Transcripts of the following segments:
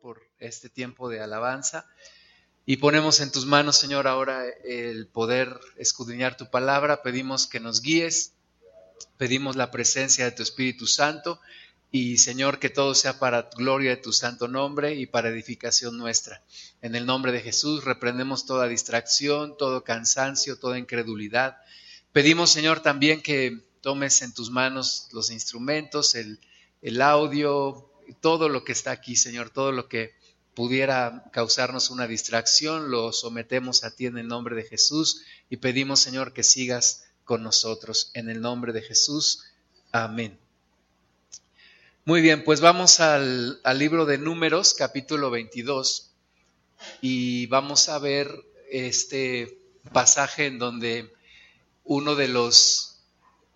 por este tiempo de alabanza. Y ponemos en tus manos, Señor, ahora el poder escudriñar tu palabra. Pedimos que nos guíes, pedimos la presencia de tu Espíritu Santo y, Señor, que todo sea para gloria de tu santo nombre y para edificación nuestra. En el nombre de Jesús reprendemos toda distracción, todo cansancio, toda incredulidad. Pedimos, Señor, también que tomes en tus manos los instrumentos, el audio, todo lo que está aquí, Señor, todo lo que pudiera causarnos una distracción, lo sometemos a ti en el nombre de Jesús y pedimos, Señor, que sigas con nosotros. En el nombre de Jesús. Amén. Muy bien, pues vamos al, libro de Números, capítulo 22, y vamos a ver este pasaje en donde uno de los,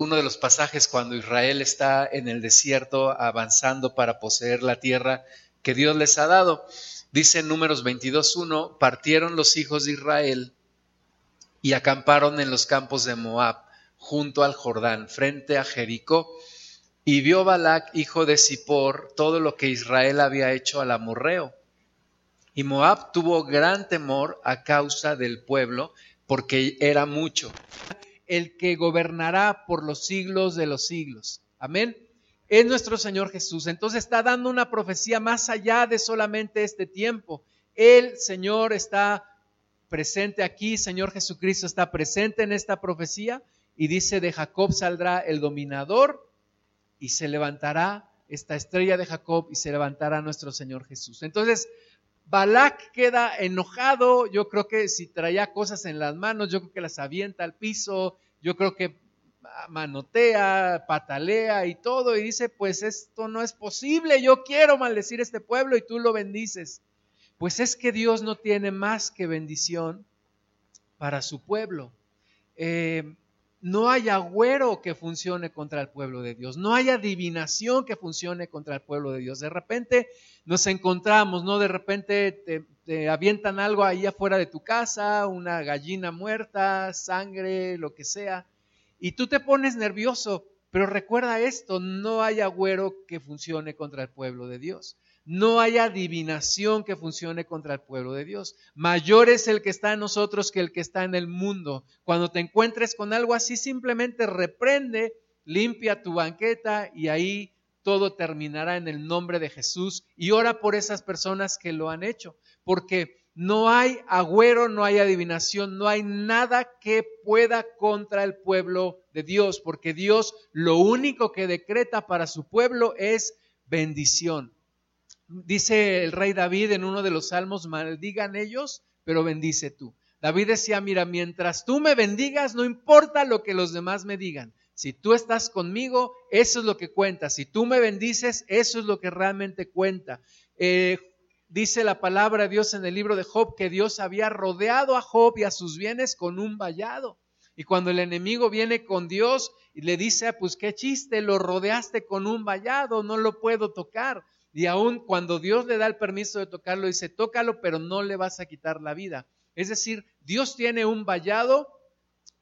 uno de los pasajes cuando Israel está en el desierto avanzando para poseer la tierra que Dios les ha dado. Dice en Números 22.1, partieron los hijos de Israel y acamparon en los campos de Moab, junto al Jordán, frente a Jericó. Y vio Balac, hijo de Zippor, todo lo que Israel había hecho al amorreo. Y Moab tuvo gran temor a causa del pueblo, porque era mucho. El que gobernará por los siglos de los siglos. Amén es nuestro Señor Jesús. Entonces está dando una profecía más allá de solamente este tiempo. El Señor está presente aquí, Señor Jesucristo está presente en esta profecía y dice, de Jacob saldrá el dominador y se levantará esta estrella de Jacob y se levantará nuestro Señor Jesús. Entonces, Balak queda enojado, yo creo que si traía cosas en las manos, yo creo que las avienta al piso, yo creo que manotea, patalea y todo, y dice, pues esto no es posible, yo quiero maldecir este pueblo y tú lo bendices. Pues es que Dios no tiene más que bendición para su pueblo. Eh, no hay agüero que funcione contra el pueblo de Dios, no hay adivinación que funcione contra el pueblo de Dios. De repente nos encontramos, ¿no? De repente te, avientan algo ahí afuera de tu casa, una gallina muerta, sangre, lo que sea, y tú te pones nervioso, pero recuerda esto, no hay agüero que funcione contra el pueblo de Dios. No hay adivinación que funcione contra el pueblo de Dios. Mayor es el que está en nosotros que el que está en el mundo. Cuando te encuentres con algo así, simplemente reprende, limpia tu banqueta y ahí todo terminará en el nombre de Jesús y ora por esas personas que lo han hecho. Porque no hay agüero, no hay adivinación, no hay nada que pueda contra el pueblo de Dios, porque Dios lo único que decreta para su pueblo es bendición. Dice el rey David en uno de los salmos, maldigan ellos, pero bendice tú. David decía, mira, mientras tú me bendigas, no importa lo que los demás me digan. Si tú estás conmigo, eso es lo que cuenta. Si tú me bendices, eso es lo que realmente cuenta. Eh, dice la palabra de Dios en el libro de Job que Dios había rodeado a Job y a sus bienes con un vallado. Y cuando el enemigo viene con Dios y le dice, ah, pues qué chiste, lo rodeaste con un vallado, no lo puedo tocar. Y aún cuando Dios le da el permiso de tocarlo, dice, tócalo, pero no le vas a quitar la vida. Es decir, Dios tiene un vallado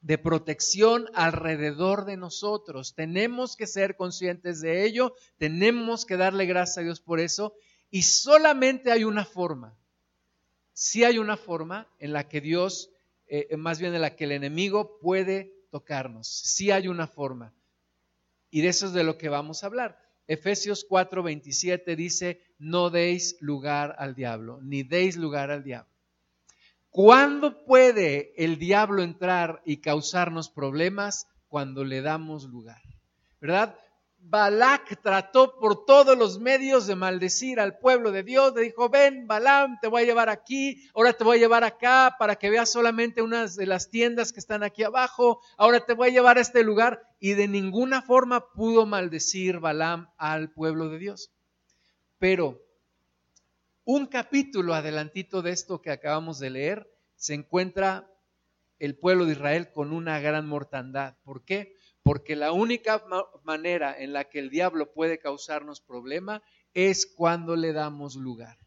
de protección alrededor de nosotros. Tenemos que ser conscientes de ello, tenemos que darle gracias a Dios por eso y solamente hay una forma. Sí hay una forma en la que Dios, eh, más bien en la que el enemigo puede tocarnos. Sí hay una forma. Y de eso es de lo que vamos a hablar. Efesios 4:27 dice, no deis lugar al diablo, ni deis lugar al diablo. ¿Cuándo puede el diablo entrar y causarnos problemas? Cuando le damos lugar. ¿Verdad? Balak trató por todos los medios de maldecir al pueblo de Dios. Le dijo, ven, Balam, te voy a llevar aquí, ahora te voy a llevar acá para que veas solamente unas de las tiendas que están aquí abajo, ahora te voy a llevar a este lugar. Y de ninguna forma pudo maldecir Balam al pueblo de Dios. Pero un capítulo adelantito de esto que acabamos de leer, se encuentra el pueblo de Israel con una gran mortandad. ¿Por qué? Porque la única manera en la que el diablo puede causarnos problema es cuando le damos lugar.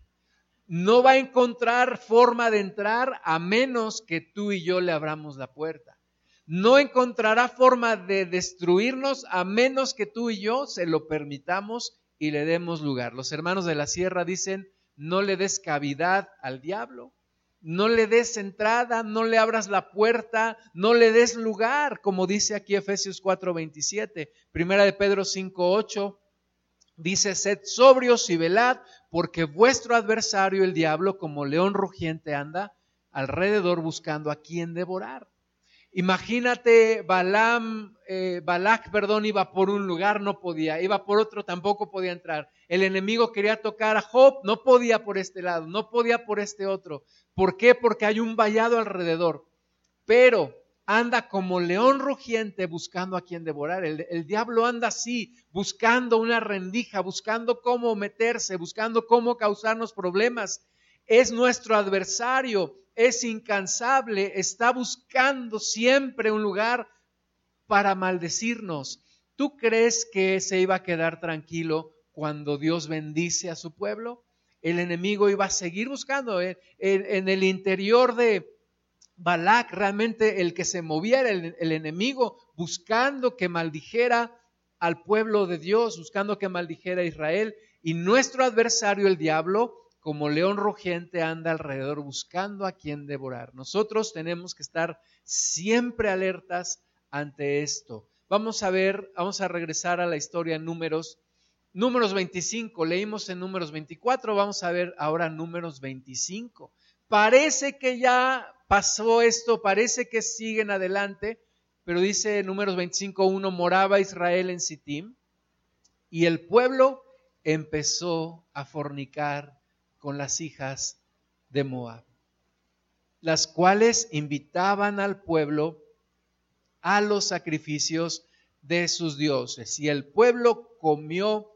No va a encontrar forma de entrar a menos que tú y yo le abramos la puerta. No encontrará forma de destruirnos a menos que tú y yo se lo permitamos y le demos lugar. Los hermanos de la sierra dicen, no le des cavidad al diablo. No le des entrada, no le abras la puerta, no le des lugar, como dice aquí Efesios 4:27, Primera de Pedro 5:8, dice, sed sobrios y velad, porque vuestro adversario el diablo, como león rugiente, anda alrededor buscando a quien devorar. Imagínate, Balaam, eh, Balak, perdón, iba por un lugar, no podía, iba por otro, tampoco podía entrar. El enemigo quería tocar a Job, no podía por este lado, no podía por este otro. ¿Por qué? Porque hay un vallado alrededor. Pero anda como león rugiente buscando a quien devorar. El, el, diablo anda así, buscando una rendija, buscando cómo meterse, buscando cómo causarnos problemas. Es nuestro adversario es incansable, está buscando siempre un lugar para maldecirnos. ¿Tú crees que se iba a quedar tranquilo cuando Dios bendice a su pueblo? El enemigo iba a seguir buscando. En, el interior de Balak, realmente el que se movía era el, el enemigo, buscando que maldijera al pueblo de Dios, buscando que maldijera a Israel. Y nuestro adversario, el diablo, como león rugiente anda alrededor buscando a quien devorar. Nosotros tenemos que estar siempre alertas ante esto. Vamos a ver, vamos a regresar a la historia en números. Números 25, leímos en números 24, vamos a ver ahora números 25. Parece que ya pasó esto, parece que siguen adelante, pero dice números 25.1, moraba Israel en Sittim y el pueblo empezó a fornicar con las hijas de Moab, las cuales invitaban al pueblo a los sacrificios de sus dioses. Y el pueblo comió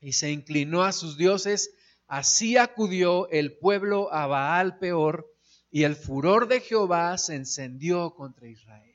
y se inclinó a sus dioses, así acudió el pueblo a Baal peor, y el furor de Jehová se encendió contra Israel.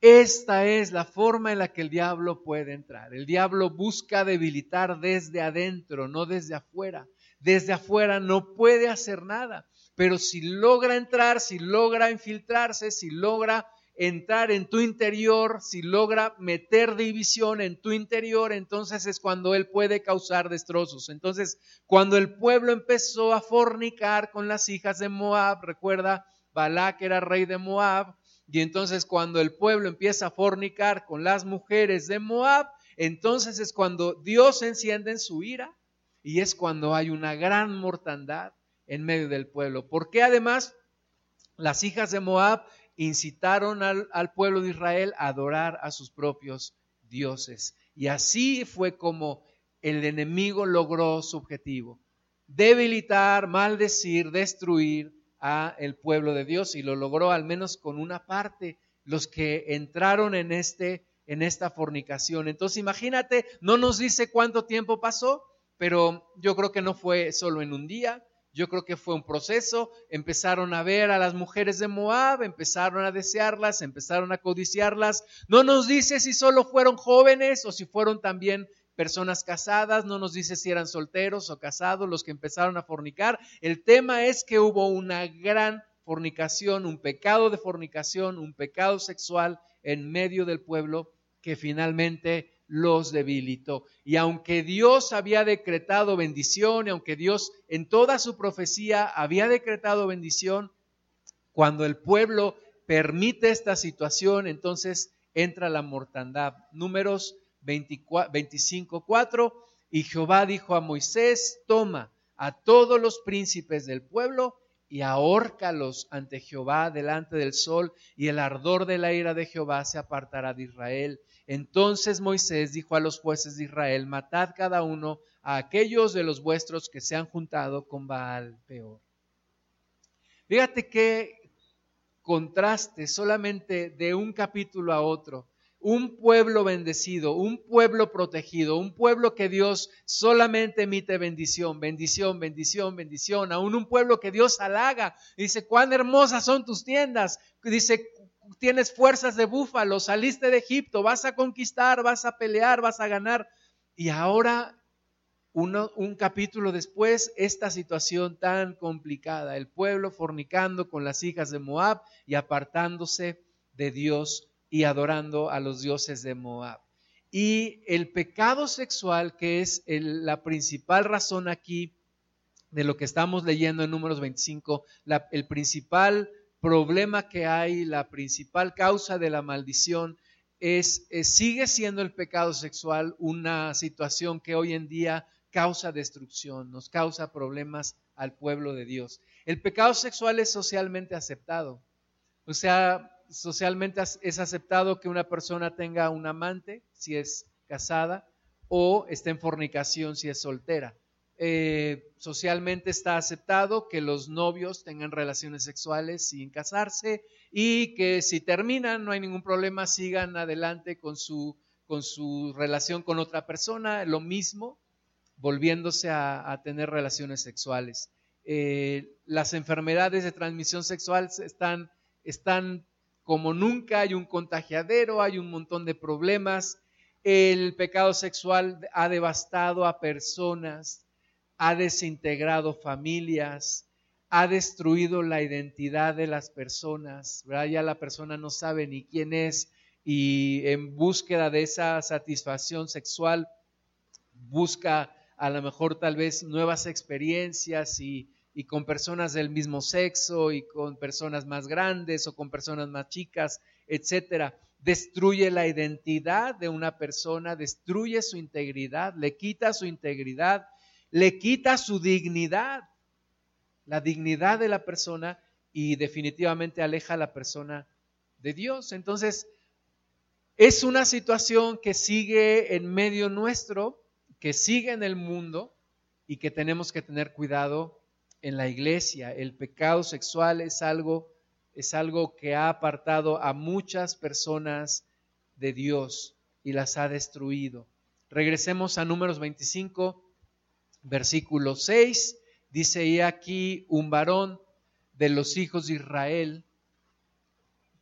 Esta es la forma en la que el diablo puede entrar. El diablo busca debilitar desde adentro, no desde afuera desde afuera no puede hacer nada. Pero si logra entrar, si logra infiltrarse, si logra entrar en tu interior, si logra meter división en tu interior, entonces es cuando él puede causar destrozos. Entonces, cuando el pueblo empezó a fornicar con las hijas de Moab, recuerda, Balak era rey de Moab, y entonces cuando el pueblo empieza a fornicar con las mujeres de Moab, entonces es cuando Dios enciende en su ira y es cuando hay una gran mortandad en medio del pueblo. Porque además las hijas de Moab incitaron al, pueblo de Israel a adorar a sus propios dioses. Y así fue como el enemigo logró su objetivo, debilitar, maldecir, destruir a el pueblo de Dios y lo logró al menos con una parte, los que entraron en este en esta fornicación. Entonces imagínate, no nos dice cuánto tiempo pasó, pero yo creo que no fue solo en un día, yo creo que fue un proceso, empezaron a ver a las mujeres de Moab, empezaron a desearlas, empezaron a codiciarlas. No nos dice si solo fueron jóvenes o si fueron también personas casadas, no nos dice si eran solteros o casados los que empezaron a fornicar. El tema es que hubo una gran fornicación, un pecado de fornicación, un pecado sexual en medio del pueblo que finalmente los debilitó. Y aunque Dios había decretado bendición, y aunque Dios en toda su profecía había decretado bendición, cuando el pueblo permite esta situación, entonces entra la mortandad. Números 25, 4. Y Jehová dijo a Moisés, toma a todos los príncipes del pueblo y ahórcalos ante Jehová delante del sol, y el ardor de la ira de Jehová se apartará de Israel entonces Moisés dijo a los jueces de Israel, matad cada uno a aquellos de los vuestros que se han juntado con Baal peor. Fíjate qué contraste solamente de un capítulo a otro. Un pueblo bendecido, un pueblo protegido, un pueblo que Dios solamente emite bendición, bendición, bendición, bendición. Aún un pueblo que Dios halaga. Dice, cuán hermosas son tus tiendas. Dice, tienes fuerzas de búfalo, saliste de Egipto, vas a conquistar, vas a pelear, vas a ganar. Y ahora, un capítulo después, esta situación tan complicada, el pueblo fornicando con las hijas de Moab y apartándose de Dios y adorando a los dioses de Moab. Y el pecado sexual, que es la principal razón aquí de lo que estamos leyendo en números 25, el principal problema que hay, la principal causa de la maldición es, sigue siendo el pecado sexual una situación que hoy en día causa destrucción, nos causa problemas al pueblo de Dios. El pecado sexual es socialmente aceptado. O sea, socialmente es aceptado que una persona tenga un amante si es casada o esté en fornicación si es soltera. Eh, socialmente está aceptado que los novios tengan relaciones sexuales sin casarse y que si terminan no hay ningún problema, sigan adelante con su, con su relación con otra persona, lo mismo, volviéndose a, tener relaciones sexuales. Eh, las enfermedades de transmisión sexual están, están como nunca, hay un contagiadero, hay un montón de problemas. El pecado sexual ha devastado a personas, ha desintegrado familias, ha destruido la identidad de las personas, ya la persona no sabe ni quién es y en búsqueda de esa satisfacción sexual busca a lo mejor tal vez nuevas experiencias y, y con personas del mismo sexo y con personas más grandes o con personas más chicas, etcétera. Destruye la identidad de una persona, destruye su integridad, le quita su integridad le quita su dignidad, la dignidad de la persona y definitivamente aleja a la persona de Dios. Entonces, es una situación que sigue en medio nuestro, que sigue en el mundo y que tenemos que tener cuidado en la iglesia. El pecado sexual es algo es algo que ha apartado a muchas personas de Dios y las ha destruido. Regresemos a números 25 Versículo 6 dice, y aquí un varón de los hijos de Israel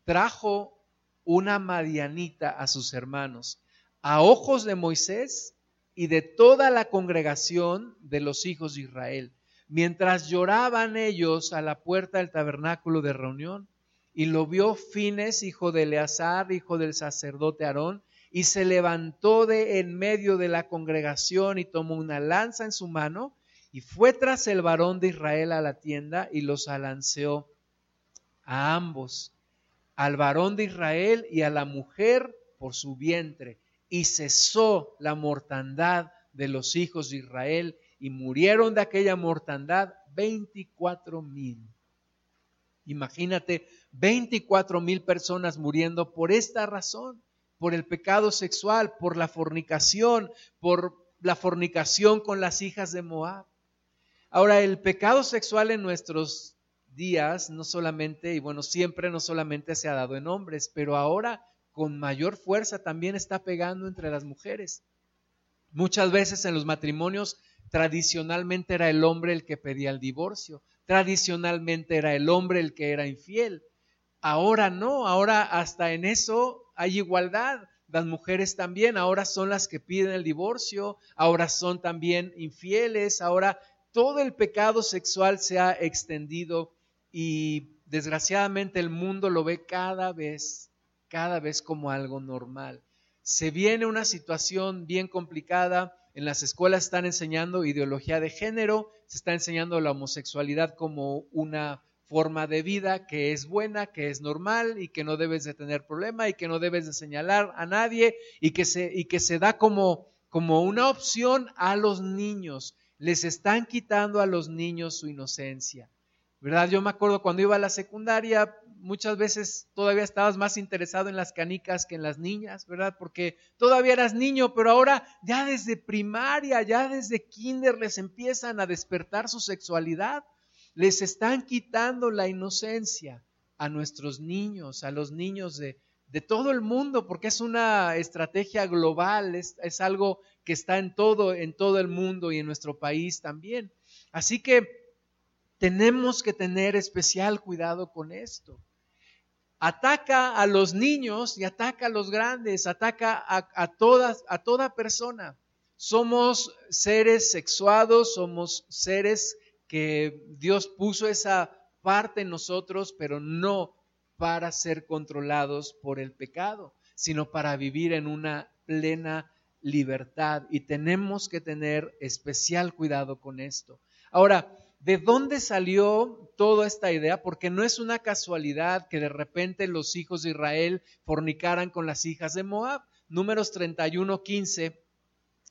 trajo una madianita a sus hermanos, a ojos de Moisés y de toda la congregación de los hijos de Israel, mientras lloraban ellos a la puerta del tabernáculo de reunión. Y lo vio Fines, hijo de Eleazar, hijo del sacerdote Aarón, y se levantó de en medio de la congregación y tomó una lanza en su mano y fue tras el varón de Israel a la tienda y los alanceó a ambos, al varón de Israel y a la mujer por su vientre, y cesó la mortandad de los hijos de Israel y murieron de aquella mortandad veinticuatro mil. Imagínate, veinticuatro mil personas muriendo por esta razón por el pecado sexual, por la fornicación, por la fornicación con las hijas de Moab. Ahora, el pecado sexual en nuestros días no solamente, y bueno, siempre no solamente se ha dado en hombres, pero ahora con mayor fuerza también está pegando entre las mujeres. Muchas veces en los matrimonios tradicionalmente era el hombre el que pedía el divorcio, tradicionalmente era el hombre el que era infiel. Ahora no, ahora hasta en eso hay igualdad. Las mujeres también ahora son las que piden el divorcio, ahora son también infieles, ahora todo el pecado sexual se ha extendido y desgraciadamente el mundo lo ve cada vez, cada vez como algo normal. Se viene una situación bien complicada, en las escuelas están enseñando ideología de género, se está enseñando la homosexualidad como una forma de vida que es buena, que es normal y que no debes de tener problema y que no debes de señalar a nadie y que se, y que se da como, como una opción a los niños. Les están quitando a los niños su inocencia. ¿Verdad? Yo me acuerdo cuando iba a la secundaria, muchas veces todavía estabas más interesado en las canicas que en las niñas, ¿verdad? Porque todavía eras niño, pero ahora ya desde primaria, ya desde kinder les empiezan a despertar su sexualidad les están quitando la inocencia a nuestros niños, a los niños de, todo el mundo, porque es una estrategia global, es, es, algo que está en todo, en todo el mundo y en nuestro país también. Así que tenemos que tener especial cuidado con esto. Ataca a los niños y ataca a los grandes, ataca a, todas, a toda persona. Somos seres sexuados, somos seres que Dios puso esa parte en nosotros, pero no para ser controlados por el pecado, sino para vivir en una plena libertad. Y tenemos que tener especial cuidado con esto. Ahora, ¿de dónde salió toda esta idea? Porque no es una casualidad que de repente los hijos de Israel fornicaran con las hijas de Moab. Números 31, 15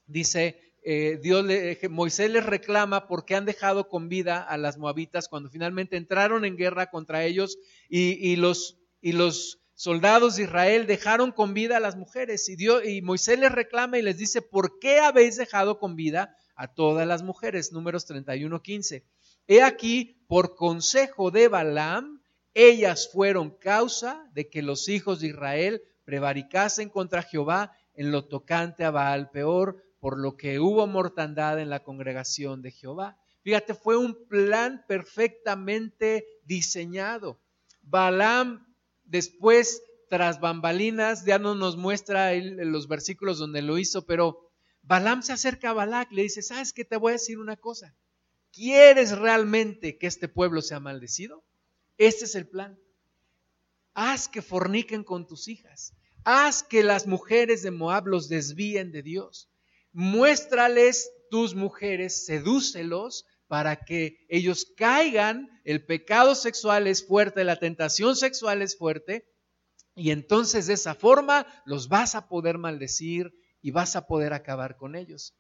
dice, eh, Dios le, Moisés les reclama porque han dejado con vida a las moabitas cuando finalmente entraron en guerra contra ellos y, los, y los soldados de Israel dejaron con vida a las mujeres y, Dios, y Moisés les reclama y les dice, ¿por qué habéis dejado con vida a todas las mujeres? Números 31, 15. He aquí, por consejo de Balaam, ellas fueron causa de que los hijos de Israel prevaricasen contra Jehová en lo tocante a Baal peor, por lo que hubo mortandad en la congregación de Jehová. Fíjate, fue un plan perfectamente diseñado. Balaam Después, tras bambalinas, ya no nos muestra los versículos donde lo hizo, pero Balaam se acerca a Balac, le dice, ¿sabes qué? Te voy a decir una cosa. ¿Quieres realmente que este pueblo sea maldecido? Este es el plan. Haz que forniquen con tus hijas. Haz que las mujeres de Moab los desvíen de Dios. Muéstrales tus mujeres, sedúcelos para que ellos caigan, el pecado sexual es fuerte, la tentación sexual es fuerte, y entonces de esa forma los vas a poder maldecir y vas a poder acabar con ellos.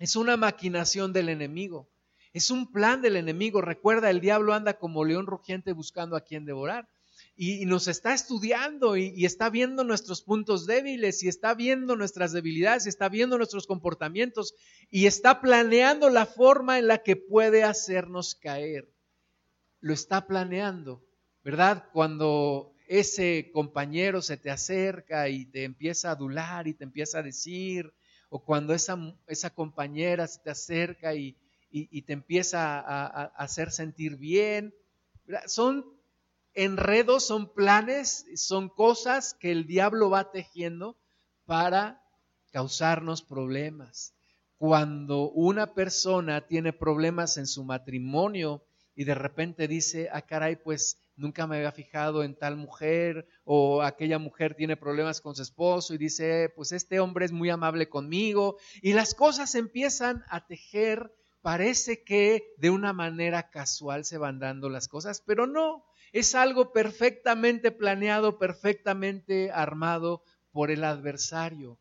Es una maquinación del enemigo, es un plan del enemigo. Recuerda, el diablo anda como león rugiente buscando a quien devorar y, nos está estudiando y, está viendo nuestros puntos débiles y está viendo nuestras debilidades y está viendo nuestros comportamientos y está planeando la forma en la que puede hacernos caer. Lo está planeando, ¿verdad? Cuando ese compañero se te acerca y te empieza a adular y te empieza a decir, o cuando esa, esa compañera se te acerca y, te empieza a, a hacer sentir bien. Son enredos, son planes, son cosas que el diablo va tejiendo para causarnos problemas. Cuando una persona tiene problemas en su matrimonio y de repente dice, ah, caray, pues nunca me había fijado en tal mujer, o aquella mujer tiene problemas con su esposo y dice, pues este hombre es muy amable conmigo, y las cosas empiezan a tejer, parece que de una manera casual se van dando las cosas, pero no, es algo perfectamente planeado, perfectamente armado por el adversario.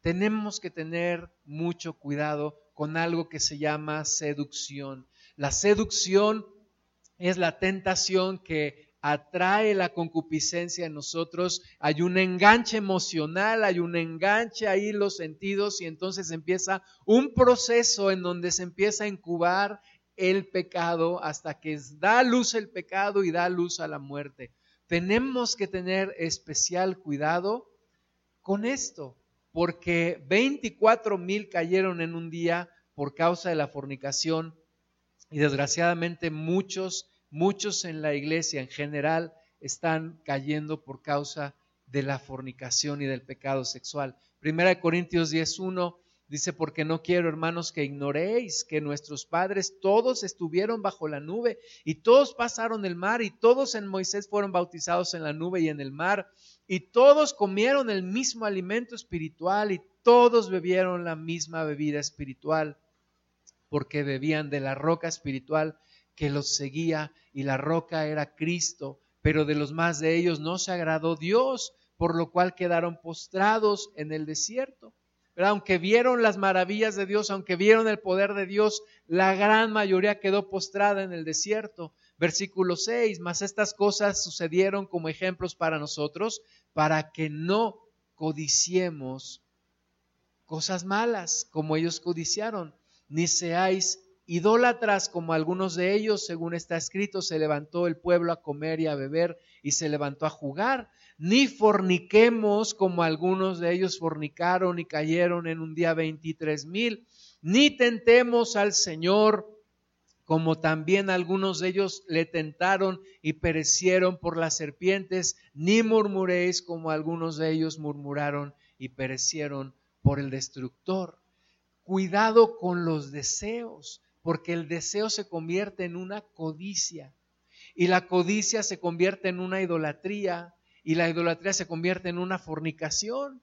Tenemos que tener mucho cuidado con algo que se llama seducción. La seducción es la tentación que atrae la concupiscencia en nosotros, hay un enganche emocional, hay un enganche ahí los sentidos y entonces empieza un proceso en donde se empieza a incubar el pecado hasta que da luz el pecado y da luz a la muerte. Tenemos que tener especial cuidado con esto, porque 24 mil cayeron en un día por causa de la fornicación y desgraciadamente muchos, muchos en la iglesia en general están cayendo por causa de la fornicación y del pecado sexual. Primera de Corintios 10.1 Dice, porque no quiero, hermanos, que ignoréis que nuestros padres todos estuvieron bajo la nube y todos pasaron el mar y todos en Moisés fueron bautizados en la nube y en el mar y todos comieron el mismo alimento espiritual y todos bebieron la misma bebida espiritual porque bebían de la roca espiritual que los seguía y la roca era Cristo, pero de los más de ellos no se agradó Dios, por lo cual quedaron postrados en el desierto. Aunque vieron las maravillas de Dios, aunque vieron el poder de Dios, la gran mayoría quedó postrada en el desierto. Versículo 6, mas estas cosas sucedieron como ejemplos para nosotros, para que no codiciemos cosas malas como ellos codiciaron, ni seáis idólatras como algunos de ellos, según está escrito, se levantó el pueblo a comer y a beber y se levantó a jugar, ni forniquemos como algunos de ellos fornicaron y cayeron en un día veintitrés mil, ni tentemos al Señor como también algunos de ellos le tentaron y perecieron por las serpientes, ni murmuréis como algunos de ellos murmuraron y perecieron por el destructor. Cuidado con los deseos porque el deseo se convierte en una codicia y la codicia se convierte en una idolatría y la idolatría se convierte en una fornicación.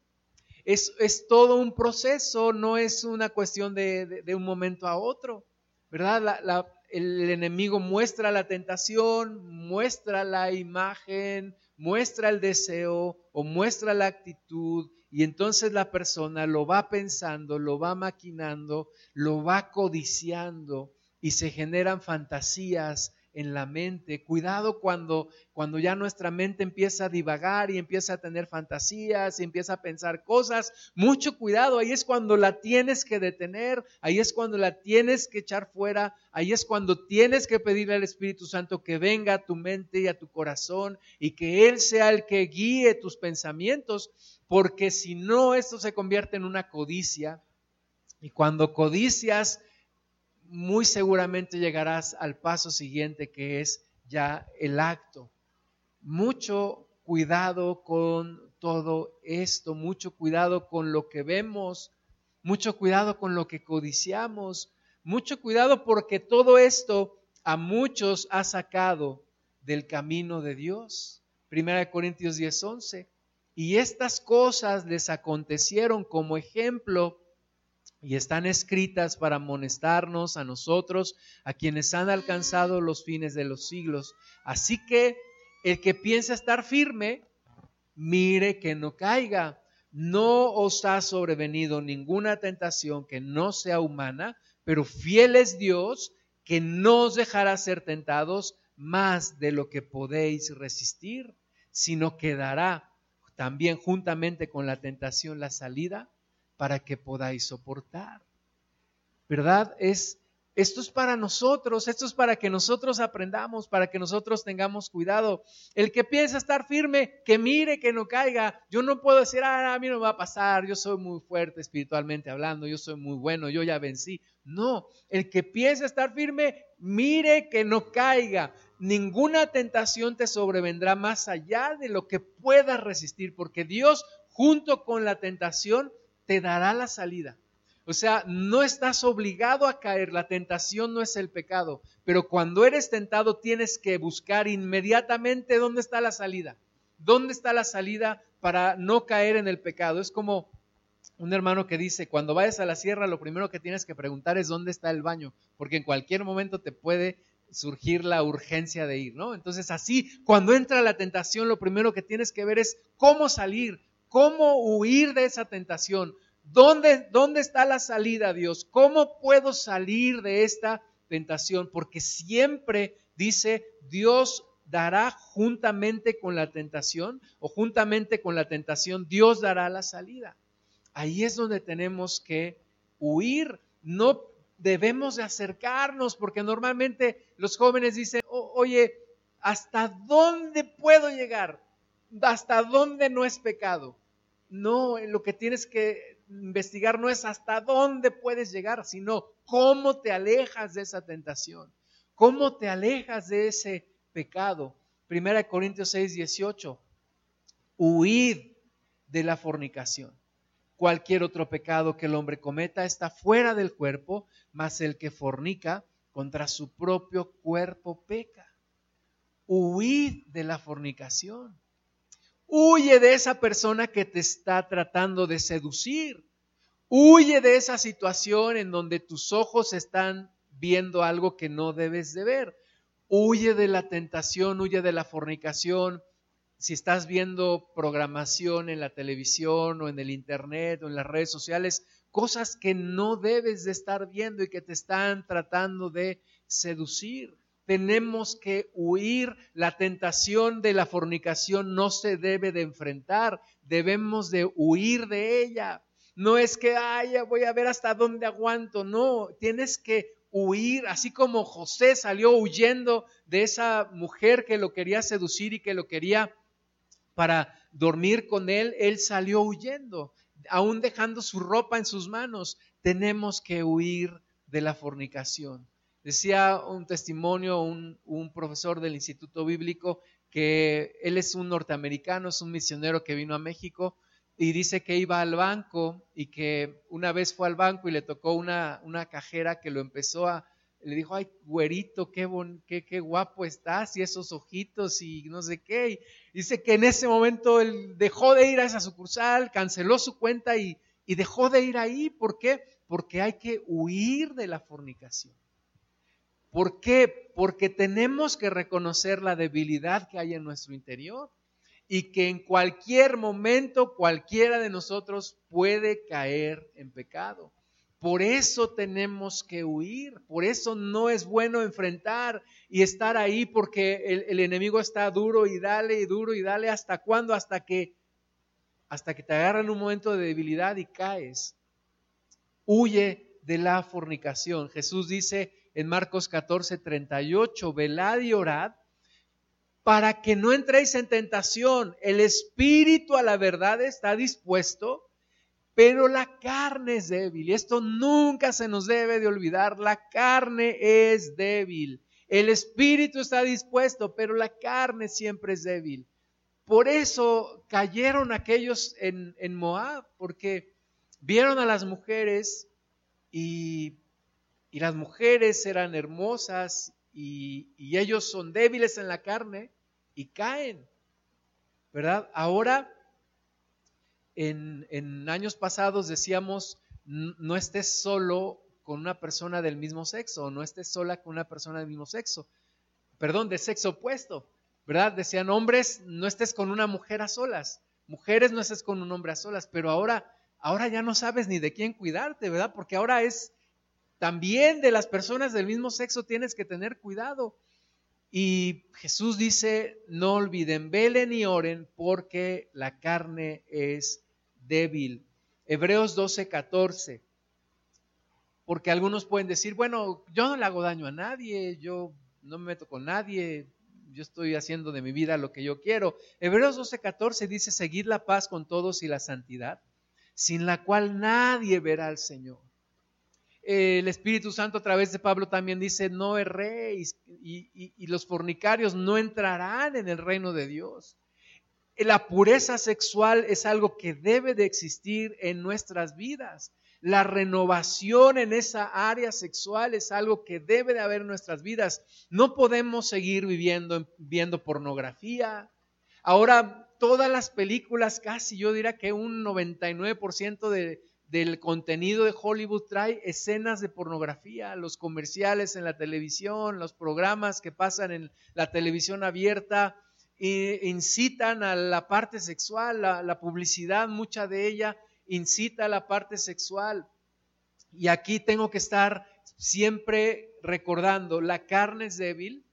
Es, es todo un proceso, no es una cuestión de, un momento a otro. ¿verdad? el enemigo muestra la tentación, muestra la imagen, muestra el deseo o muestra la actitud y entonces la persona lo va pensando, lo va maquinando, lo va codiciando y se generan fantasías en la mente. Cuidado cuando, cuando ya nuestra mente empieza a divagar y empieza a tener fantasías y empieza a pensar cosas. Mucho cuidado, ahí es cuando la tienes que detener, ahí es cuando la tienes que echar fuera, ahí es cuando tienes que pedirle al Espíritu Santo que venga a tu mente y a tu corazón y que Él sea el que guíe tus pensamientos, porque si no, esto se convierte en una codicia. Y cuando codicias, muy seguramente llegarás al paso siguiente que es ya el acto. Mucho cuidado con todo esto, mucho cuidado con lo que vemos, mucho cuidado con lo que codiciamos, mucho cuidado porque todo esto a muchos ha sacado del camino de Dios. Primera de Corintios 10:11. Y estas cosas les acontecieron como ejemplo y están escritas para amonestarnos a nosotros, a quienes han alcanzado los fines de los siglos. Así que el que piensa estar firme, mire que no caiga. No os ha sobrevenido ninguna tentación que no sea humana, pero fiel es Dios que no os dejará ser tentados más de lo que podéis resistir, sino que dará también juntamente con la tentación la salida para que podáis soportar. ¿Verdad? Es esto es para nosotros, esto es para que nosotros aprendamos, para que nosotros tengamos cuidado. El que piensa estar firme, que mire que no caiga. Yo no puedo decir, ah, a mí no me va a pasar, yo soy muy fuerte espiritualmente hablando, yo soy muy bueno, yo ya vencí. No, el que piensa estar firme, mire que no caiga. Ninguna tentación te sobrevendrá más allá de lo que puedas resistir, porque Dios junto con la tentación te dará la salida. O sea, no estás obligado a caer, la tentación no es el pecado, pero cuando eres tentado tienes que buscar inmediatamente dónde está la salida. ¿Dónde está la salida para no caer en el pecado? Es como un hermano que dice, cuando vayas a la sierra, lo primero que tienes que preguntar es dónde está el baño, porque en cualquier momento te puede surgir la urgencia de ir, ¿no? Entonces así, cuando entra la tentación, lo primero que tienes que ver es cómo salir, cómo huir de esa tentación. ¿Dónde, ¿Dónde está la salida, Dios? ¿Cómo puedo salir de esta tentación? Porque siempre dice, Dios dará juntamente con la tentación o juntamente con la tentación, Dios dará la salida. Ahí es donde tenemos que huir. No debemos de acercarnos porque normalmente los jóvenes dicen, oye, ¿hasta dónde puedo llegar? ¿Hasta dónde no es pecado? No, lo que tienes que investigar no es hasta dónde puedes llegar, sino cómo te alejas de esa tentación, cómo te alejas de ese pecado. Primera de Corintios 6, 18. Huid de la fornicación. Cualquier otro pecado que el hombre cometa está fuera del cuerpo, mas el que fornica contra su propio cuerpo peca. Huid de la fornicación. Huye de esa persona que te está tratando de seducir. Huye de esa situación en donde tus ojos están viendo algo que no debes de ver. Huye de la tentación, huye de la fornicación. Si estás viendo programación en la televisión o en el internet o en las redes sociales, cosas que no debes de estar viendo y que te están tratando de seducir tenemos que huir. La tentación de la fornicación no se debe de enfrentar, debemos de huir de ella. No es que, ay, voy a ver hasta dónde aguanto, no, tienes que huir, así como José salió huyendo de esa mujer que lo quería seducir y que lo quería para dormir con él, él salió huyendo, aún dejando su ropa en sus manos. Tenemos que huir de la fornicación. Decía un testimonio, un, profesor del Instituto Bíblico, que él es un norteamericano, es un misionero que vino a México y dice que iba al banco y que una vez fue al banco y le tocó una, cajera que lo empezó a, le dijo, ay, güerito, qué, bon, qué, qué, guapo estás y esos ojitos y no sé qué. Y dice que en ese momento él dejó de ir a esa sucursal, canceló su cuenta y dejó de ir ahí. ¿Por qué? Porque hay que huir de la fornicación. ¿Por qué? Porque tenemos que reconocer la debilidad que hay en nuestro interior y que en cualquier momento cualquiera de nosotros puede caer en pecado. Por eso tenemos que huir, por eso no es bueno enfrentar y estar ahí porque el, enemigo está duro y dale y duro y dale hasta cuándo, hasta que hasta que te agarran un momento de debilidad y caes. Huye de la fornicación. Jesús dice en Marcos 14, 38, velad y orad para que no entréis en tentación. El espíritu a la verdad está dispuesto, pero la carne es débil. Y esto nunca se nos debe de olvidar. La carne es débil. El espíritu está dispuesto, pero la carne siempre es débil. Por eso cayeron aquellos en, Moab, porque vieron a las mujeres y, las mujeres eran hermosas y, y ellos son débiles en la carne y caen. ¿Verdad? Ahora en, años pasados decíamos, no estés solo con una persona del mismo sexo, o no estés sola con una persona del mismo sexo, perdón, de sexo opuesto, ¿verdad? Decían hombres, no estés con una mujer a solas, mujeres, no estés con un hombre a solas, pero ahora, ahora ya no sabes ni de quién cuidarte, ¿verdad? Porque ahora es también de las personas del mismo sexo tienes que tener cuidado. Y Jesús dice, no olviden, velen y oren porque la carne es débil. Hebreos 12, 14. Porque algunos pueden decir, bueno, yo no le hago daño a nadie, yo no me meto con nadie, yo estoy haciendo de mi vida lo que yo quiero. Hebreos 12, 14 dice, seguid la paz con todos y la santidad, sin la cual nadie verá al Señor. El Espíritu Santo a través de Pablo también dice, no erréis y, y los fornicarios no entrarán en el reino de Dios. La pureza sexual es algo que debe de existir en nuestras vidas. La renovación en esa área sexual es algo que debe de haber en nuestras vidas. No podemos seguir viviendo viendo pornografía. Ahora todas las películas, casi yo diría que un 99% de, del contenido de Hollywood trae escenas de pornografía, los comerciales en la televisión, los programas que pasan en la televisión abierta, incitan a la parte sexual, la, publicidad, mucha de ella incita a la parte sexual. Y aquí tengo que estar siempre recordando, la carne es débil,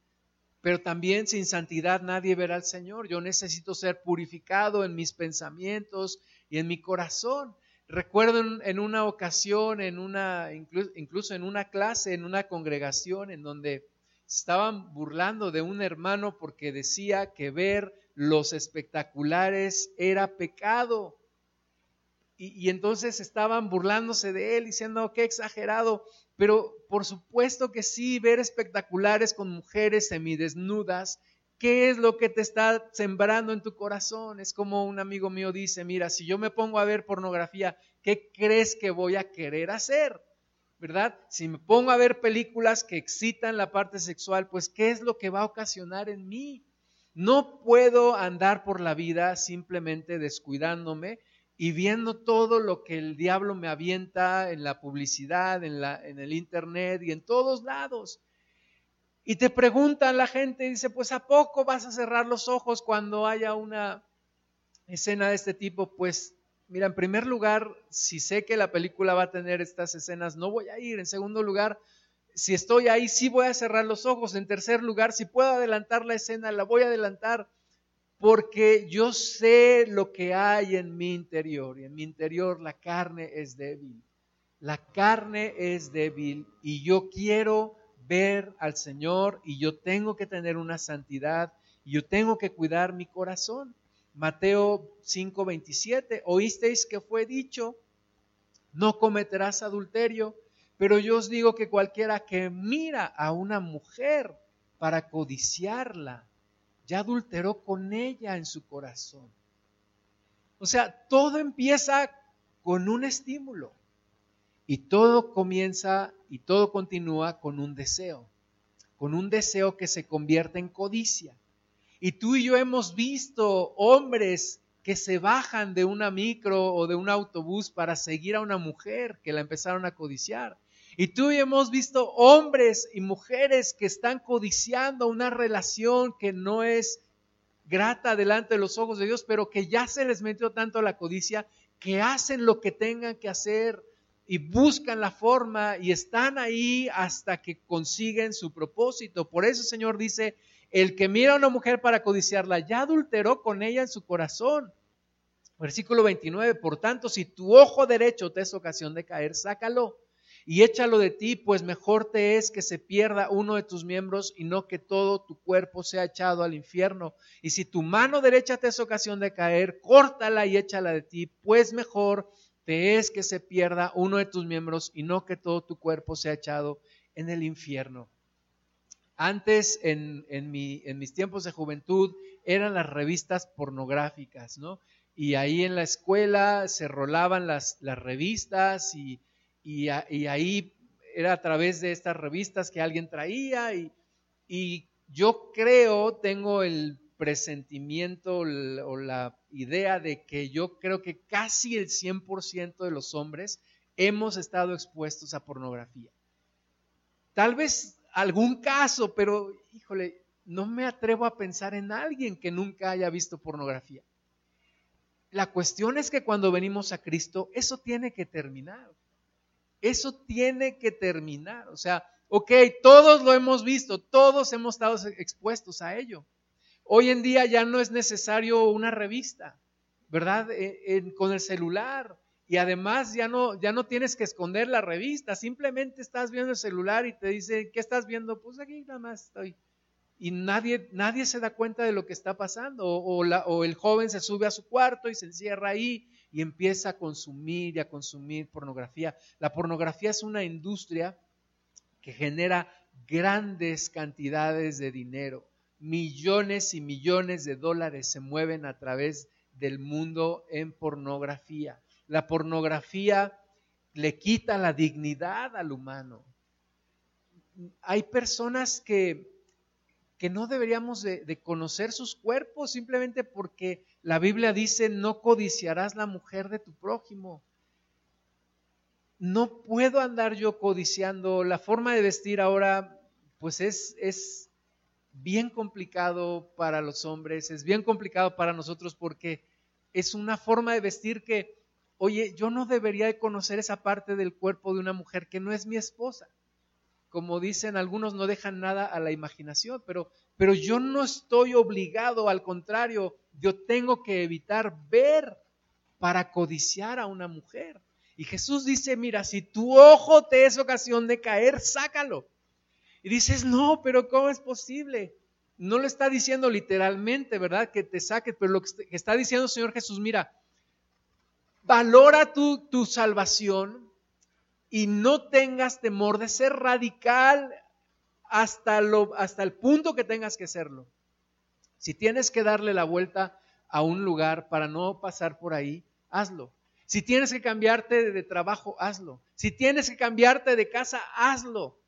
pero también sin santidad nadie verá al Señor. Yo necesito ser purificado en mis pensamientos y en mi corazón. Recuerdo en, una ocasión, en una, incluso en una clase, en una congregación en donde estaban burlando de un hermano porque decía que ver los espectaculares era pecado. Y, entonces estaban burlándose de él, diciendo, qué exagerado. Pero por supuesto que sí, ver espectaculares con mujeres semidesnudas, ¿qué es lo que te está sembrando en tu corazón? Es como un amigo mío dice, mira, si yo me pongo a ver pornografía, ¿qué crees que voy a querer hacer? ¿verdad? Si me pongo a ver películas que excitan la parte sexual, pues ¿qué es lo que va a ocasionar en mí? No puedo andar por la vida simplemente descuidándome y viendo todo lo que el diablo me avienta en la publicidad, en, la, en el internet y en todos lados. Y te preguntan la gente, dice, pues ¿a poco vas a cerrar los ojos cuando haya una escena de este tipo? Pues mira, en primer lugar, si sé que la película va a tener estas escenas, no voy a ir. En segundo lugar, si estoy ahí, sí voy a cerrar los ojos. En tercer lugar, si puedo adelantar la escena, la voy a adelantar porque yo sé lo que hay en mi interior y en mi interior la carne es débil. La carne es débil y yo quiero ver al Señor y yo tengo que tener una santidad y yo tengo que cuidar mi corazón. Mateo 5:27, oísteis que fue dicho, no cometerás adulterio, pero yo os digo que cualquiera que mira a una mujer para codiciarla, ya adulteró con ella en su corazón. O sea, todo empieza con un estímulo y todo comienza y todo continúa con un deseo, con un deseo que se convierte en codicia. Y tú y yo hemos visto hombres que se bajan de una micro o de un autobús para seguir a una mujer que la empezaron a codiciar. Y tú y hemos visto hombres y mujeres que están codiciando una relación que no es grata delante de los ojos de Dios, pero que ya se les metió tanto la codicia que hacen lo que tengan que hacer y buscan la forma y están ahí hasta que consiguen su propósito. Por eso el Señor dice, el que mira a una mujer para codiciarla ya adulteró con ella en su corazón. Versículo 29, por tanto, si tu ojo derecho te es ocasión de caer, sácalo y échalo de ti, pues mejor te es que se pierda uno de tus miembros y no que todo tu cuerpo sea echado al infierno. Y si tu mano derecha te es ocasión de caer, córtala y échala de ti, pues mejor te es que se pierda uno de tus miembros y no que todo tu cuerpo sea echado en el infierno. Antes, en, en, en mis tiempos de juventud, eran las revistas pornográficas, ¿no? y ahí en la escuela se rolaban las, las revistas y, y, ahí era a través de estas revistas que alguien traía y, y yo creo, tengo el presentimiento o la idea de que yo creo que casi el 100% de los hombres hemos estado expuestos a pornografía. Tal vez algún caso, pero híjole, no me atrevo a pensar en alguien que nunca haya visto pornografía. La cuestión es que cuando venimos a Cristo, eso tiene que terminar. Eso tiene que terminar. O sea, ok, todos lo hemos visto, todos hemos estado expuestos a ello. Hoy en día ya no es necesario una revista, ¿verdad? E, con el celular. Y además ya no, ya no tienes que esconder la revista, simplemente estás viendo el celular y te dice, ¿qué estás viendo? Pues aquí nada más estoy y nadie, nadie se da cuenta de lo que está pasando. O, o, el joven se sube a su cuarto y se encierra ahí y empieza a consumir y a consumir pornografía. La pornografía es una industria que genera grandes cantidades de dinero. Millones y millones de dólares se mueven a través del mundo en pornografía. La pornografía le quita la dignidad al humano. Hay personas que que no deberíamos de, conocer sus cuerpos simplemente porque la Biblia dice no codiciarás la mujer de tu prójimo. No puedo andar yo codiciando. La forma de vestir ahora pues es, es bien complicado para los hombres, es bien complicado para nosotros porque es una forma de vestir que, oye, yo no debería de conocer esa parte del cuerpo de una mujer que no es mi esposa como dicen algunos, no dejan nada a la imaginación, pero, pero yo no estoy obligado, al contrario, yo tengo que evitar ver para codiciar a una mujer. Y Jesús dice, mira, si tu ojo te es ocasión de caer, sácalo. Y dices, no, pero ¿cómo es posible? No lo está diciendo literalmente, ¿verdad? Que te saques, pero lo que está diciendo el Señor Jesús, mira, valora tu, tu salvación, y no tengas temor de ser radical hasta, lo, hasta el punto que tengas que serlo. Si tienes que darle la vuelta a un lugar para no pasar por ahí, hazlo. Si tienes que cambiarte de trabajo, hazlo. Si tienes que cambiarte de casa, hazlo.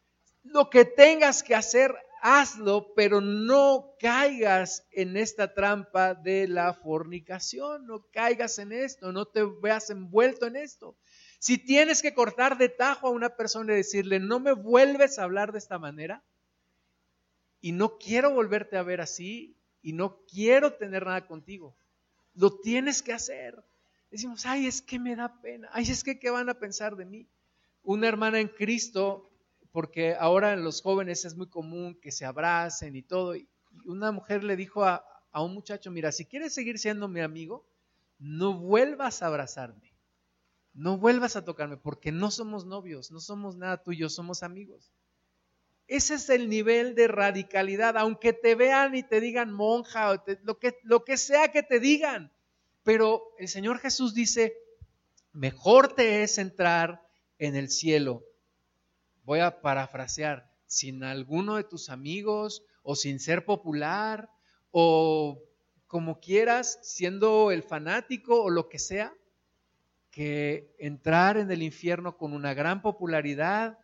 Lo que tengas que hacer, hazlo, pero no caigas en esta trampa de la fornicación, no caigas en esto, no te veas envuelto en esto. Si tienes que cortar de tajo a una persona y decirle, no me vuelves a hablar de esta manera, y no quiero volverte a ver así, y no quiero tener nada contigo, lo tienes que hacer. Decimos, ay, es que me da pena, ay, es que qué van a pensar de mí. Una hermana en Cristo, porque ahora en los jóvenes es muy común que se abracen y todo, y una mujer le dijo a, un muchacho, mira, si quieres seguir siendo mi amigo, no vuelvas a abrazarme no vuelvas a tocarme porque no somos novios, no somos nada tuyo, somos amigos. Ese es el nivel de radicalidad, aunque te vean y te digan monja o lo, que, lo que sea que te digan. Pero el Señor Jesús dice, mejor te es entrar en el cielo. Voy a parafrasear, sin alguno de tus amigos o sin ser popular o como quieras, siendo el fanático o lo que sea, que entrar en el infierno con una gran popularidad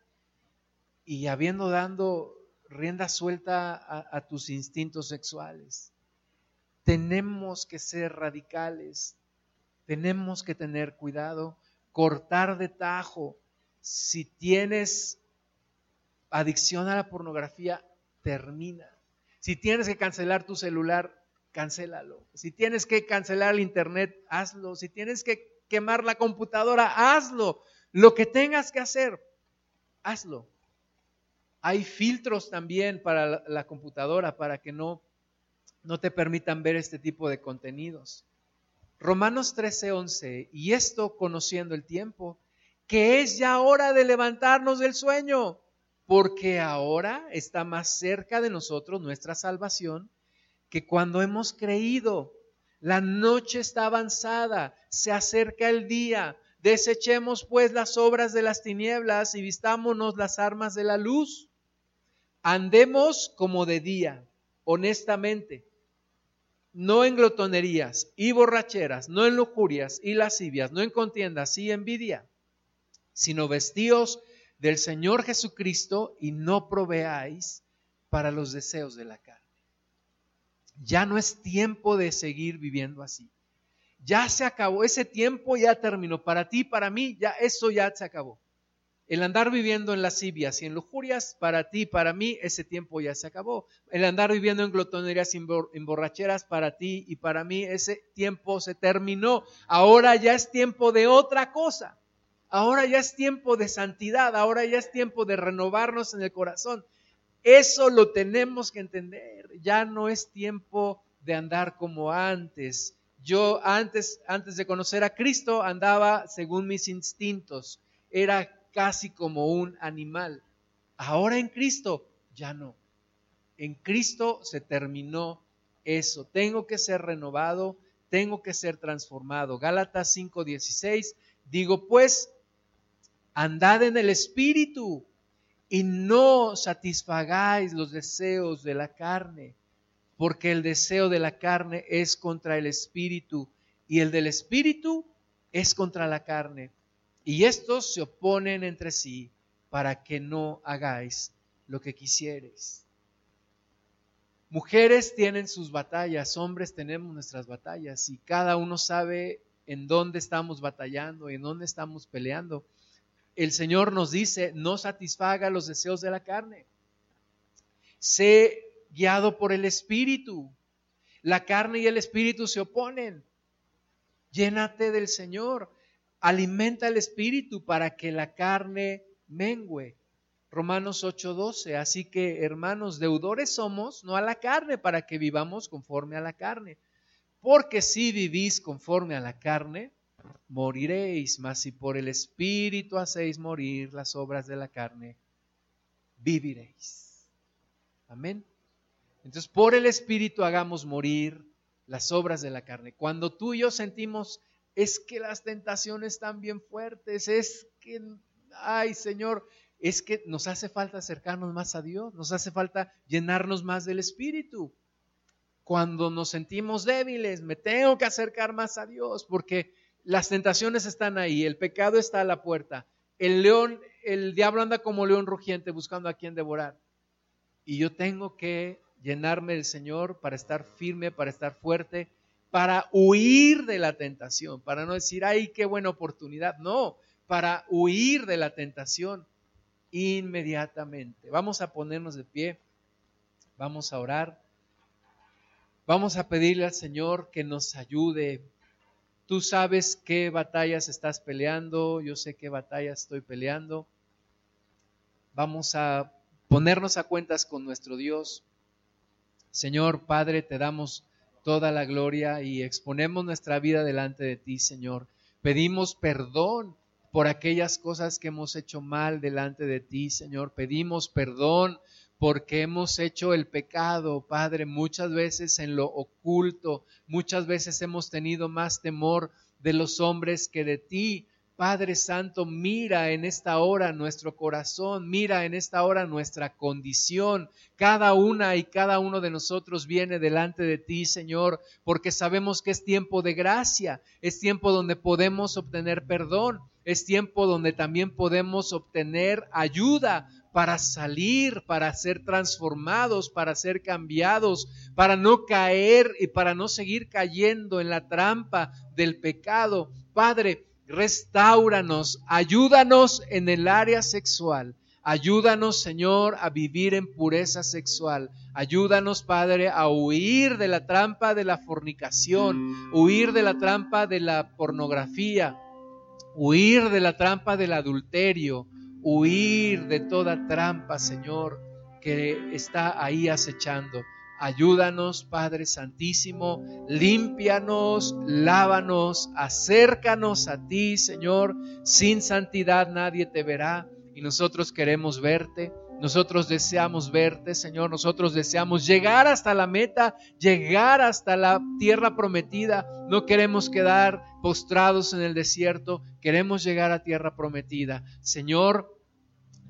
y habiendo dando rienda suelta a, tus instintos sexuales. Tenemos que ser radicales, tenemos que tener cuidado, cortar de tajo. Si tienes adicción a la pornografía, termina. Si tienes que cancelar tu celular, cancélalo. Si tienes que cancelar el internet, hazlo. Si tienes que quemar la computadora, hazlo. Lo que tengas que hacer, hazlo. Hay filtros también para la, computadora para que no, no te permitan ver este tipo de contenidos. Romanos 13:11, y esto conociendo el tiempo, que es ya hora de levantarnos del sueño, porque ahora está más cerca de nosotros nuestra salvación que cuando hemos creído. La noche está avanzada, se acerca el día. Desechemos pues las obras de las tinieblas y vistámonos las armas de la luz. Andemos como de día, honestamente, no en glotonerías y borracheras, no en lujurias y lascivias, no en contiendas y envidia, sino vestíos del Señor Jesucristo y no proveáis para los deseos de la carne. Ya no es tiempo de seguir viviendo así. Ya se acabó, ese tiempo ya terminó. Para ti, para mí, ya eso ya se acabó. El andar viviendo en lascivias y en lujurias, para ti, para mí, ese tiempo ya se acabó. El andar viviendo en glotonerías y en borracheras, para ti y para mí, ese tiempo se terminó. Ahora ya es tiempo de otra cosa. Ahora ya es tiempo de santidad. Ahora ya es tiempo de renovarnos en el corazón. Eso lo tenemos que entender. Ya no es tiempo de andar como antes. Yo antes, antes de conocer a Cristo andaba según mis instintos. Era casi como un animal. Ahora en Cristo ya no. En Cristo se terminó eso. Tengo que ser renovado, tengo que ser transformado. Gálatas 5:16, digo pues, andad en el Espíritu y no satisfagáis los deseos de la carne, porque el deseo de la carne es contra el Espíritu y el del Espíritu es contra la carne y estos se oponen entre sí para que no hagáis lo que quisierais. Mujeres tienen sus batallas, hombres tenemos nuestras batallas y cada uno sabe en dónde estamos batallando en dónde estamos peleando. El Señor nos dice, no satisfaga los deseos de la carne. Sé guiado por el Espíritu. La carne y el Espíritu se oponen. Llénate del Señor alimenta el espíritu para que la carne mengüe. Romanos 8:12. Así que, hermanos, deudores somos, no a la carne, para que vivamos conforme a la carne. Porque si vivís conforme a la carne, moriréis, mas si por el espíritu hacéis morir las obras de la carne, viviréis. Amén. Entonces, por el espíritu hagamos morir las obras de la carne. Cuando tú y yo sentimos es que las tentaciones están bien fuertes, es que, ay Señor, es que nos hace falta acercarnos más a Dios, nos hace falta llenarnos más del Espíritu. Cuando nos sentimos débiles, me tengo que acercar más a Dios porque las tentaciones están ahí, el pecado está a la puerta, el león, el diablo anda como león rugiente buscando a quien devorar. Y yo tengo que llenarme del Señor para estar firme, para estar fuerte, para huir de la tentación, para no decir, ay, qué buena oportunidad, no, para huir de la tentación inmediatamente. Vamos a ponernos de pie, vamos a orar, vamos a pedirle al Señor que nos ayude. Tú sabes qué batallas estás peleando, yo sé qué batallas estoy peleando. Vamos a ponernos a cuentas con nuestro Dios. Señor Padre, te damos toda la gloria y exponemos nuestra vida delante de ti, Señor. Pedimos perdón por aquellas cosas que hemos hecho mal delante de ti, Señor. Pedimos perdón porque hemos hecho el pecado, Padre, muchas veces en lo oculto, muchas veces hemos tenido más temor de los hombres que de ti. Padre Santo, mira en esta hora nuestro corazón, mira en esta hora nuestra condición. Cada una y cada uno de nosotros viene delante de ti, Señor, porque sabemos que es tiempo de gracia, es tiempo donde podemos obtener perdón, es tiempo donde también podemos obtener ayuda para salir, para ser transformados, para ser cambiados, para no caer y para no seguir cayendo en la trampa del pecado. Padre, Restauranos, ayúdanos en el área sexual. Ayúdanos, Señor, a vivir en pureza sexual. Ayúdanos, Padre, a huir de la trampa de la fornicación, huir de la trampa de la pornografía, huir de la trampa del adulterio, huir de toda trampa, Señor, que está ahí acechando. Ayúdanos, Padre Santísimo, límpianos, lávanos, acércanos a ti, Señor. Sin santidad nadie te verá y nosotros queremos verte. Nosotros deseamos verte, Señor. Nosotros deseamos llegar hasta la meta, llegar hasta la tierra prometida. No queremos quedar postrados en el desierto. Queremos llegar a tierra prometida. Señor,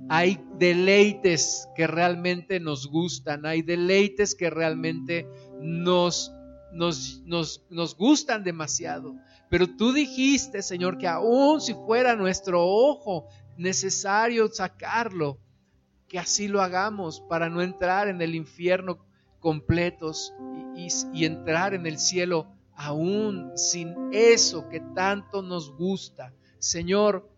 hay deleites que realmente nos gustan. Hay deleites que realmente nos, nos, nos, nos gustan demasiado. Pero tú dijiste, Señor, que aún si fuera nuestro ojo necesario sacarlo, que así lo hagamos para no entrar en el infierno completos y, entrar en el cielo aún sin eso que tanto nos gusta. Señor,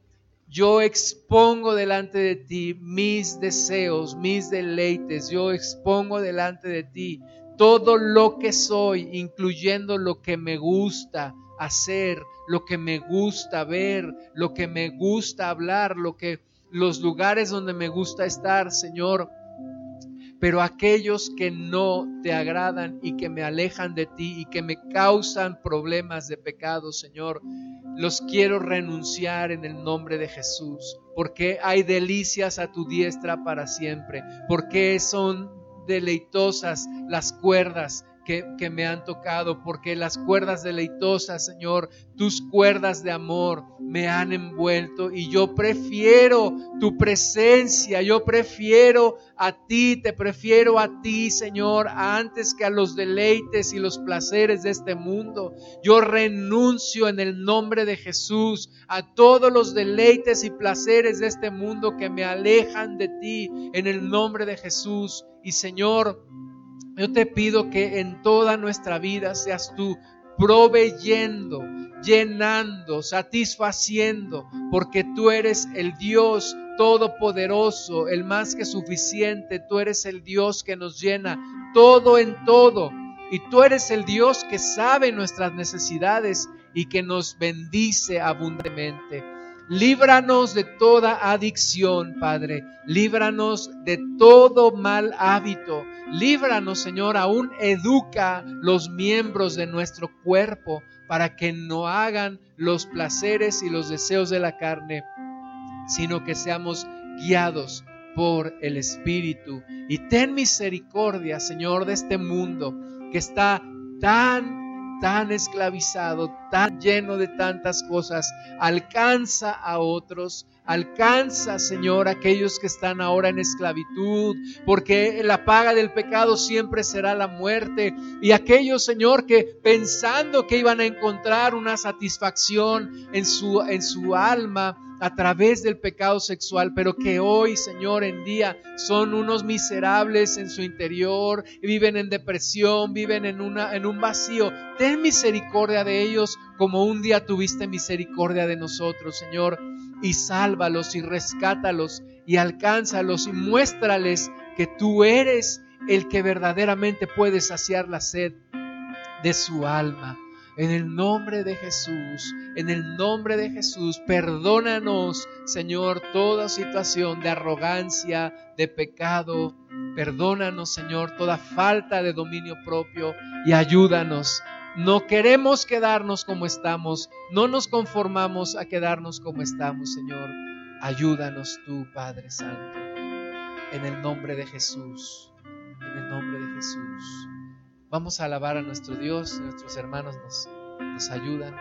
yo expongo delante de ti mis deseos, mis deleites, yo expongo delante de ti todo lo que soy, incluyendo lo que me gusta hacer, lo que me gusta ver, lo que me gusta hablar, lo que los lugares donde me gusta estar, Señor. Pero aquellos que no te agradan y que me alejan de ti y que me causan problemas de pecado, Señor, los quiero renunciar en el nombre de Jesús, porque hay delicias a tu diestra para siempre, porque son deleitosas las cuerdas que, me han tocado, porque las cuerdas deleitosas, Señor, tus cuerdas de amor me han envuelto y yo prefiero tu presencia, yo prefiero a ti, te prefiero a ti, Señor, antes que a los deleites y los placeres de este mundo. Yo renuncio en el nombre de Jesús a todos los deleites y placeres de este mundo que me alejan de ti en el nombre de Jesús. Y Señor, yo te pido que en toda nuestra vida seas tú proveyendo, llenando, satisfaciendo, porque tú eres el Dios todopoderoso, el más que suficiente, tú eres el Dios que nos llena todo en todo, y tú eres el Dios que sabe nuestras necesidades y que nos bendice abundantemente. Líbranos de toda adicción, Padre. Líbranos de todo mal hábito. Líbranos, Señor, aún educa los miembros de nuestro cuerpo para que no hagan los placeres y los deseos de la carne, sino que seamos guiados por el Espíritu. Y ten misericordia, Señor, de este mundo que está tan tan esclavizado, tan lleno de tantas cosas, alcanza a otros, alcanza, Señor, aquellos que están ahora en esclavitud, porque la paga del pecado siempre será la muerte. Y aquellos, Señor, que pensando que iban a encontrar una satisfacción en su, en su alma, a través del pecado sexual, pero que hoy, Señor, en día son unos miserables en su interior, viven en depresión, viven en, una, en un vacío. Ten misericordia de ellos como un día tuviste misericordia de nosotros, Señor, y sálvalos y rescátalos y alcánzalos y muéstrales que tú eres el que verdaderamente puede saciar la sed de su alma. En el nombre de Jesús, en el nombre de Jesús, perdónanos, Señor, toda situación de arrogancia, de pecado. Perdónanos, Señor, toda falta de dominio propio y ayúdanos. No queremos quedarnos como estamos, no nos conformamos a quedarnos como estamos, Señor. Ayúdanos tú, Padre Santo, en el nombre de Jesús, en el nombre de Jesús. Vamos a alabar a nuestro Dios, nuestros hermanos nos, nos ayudan.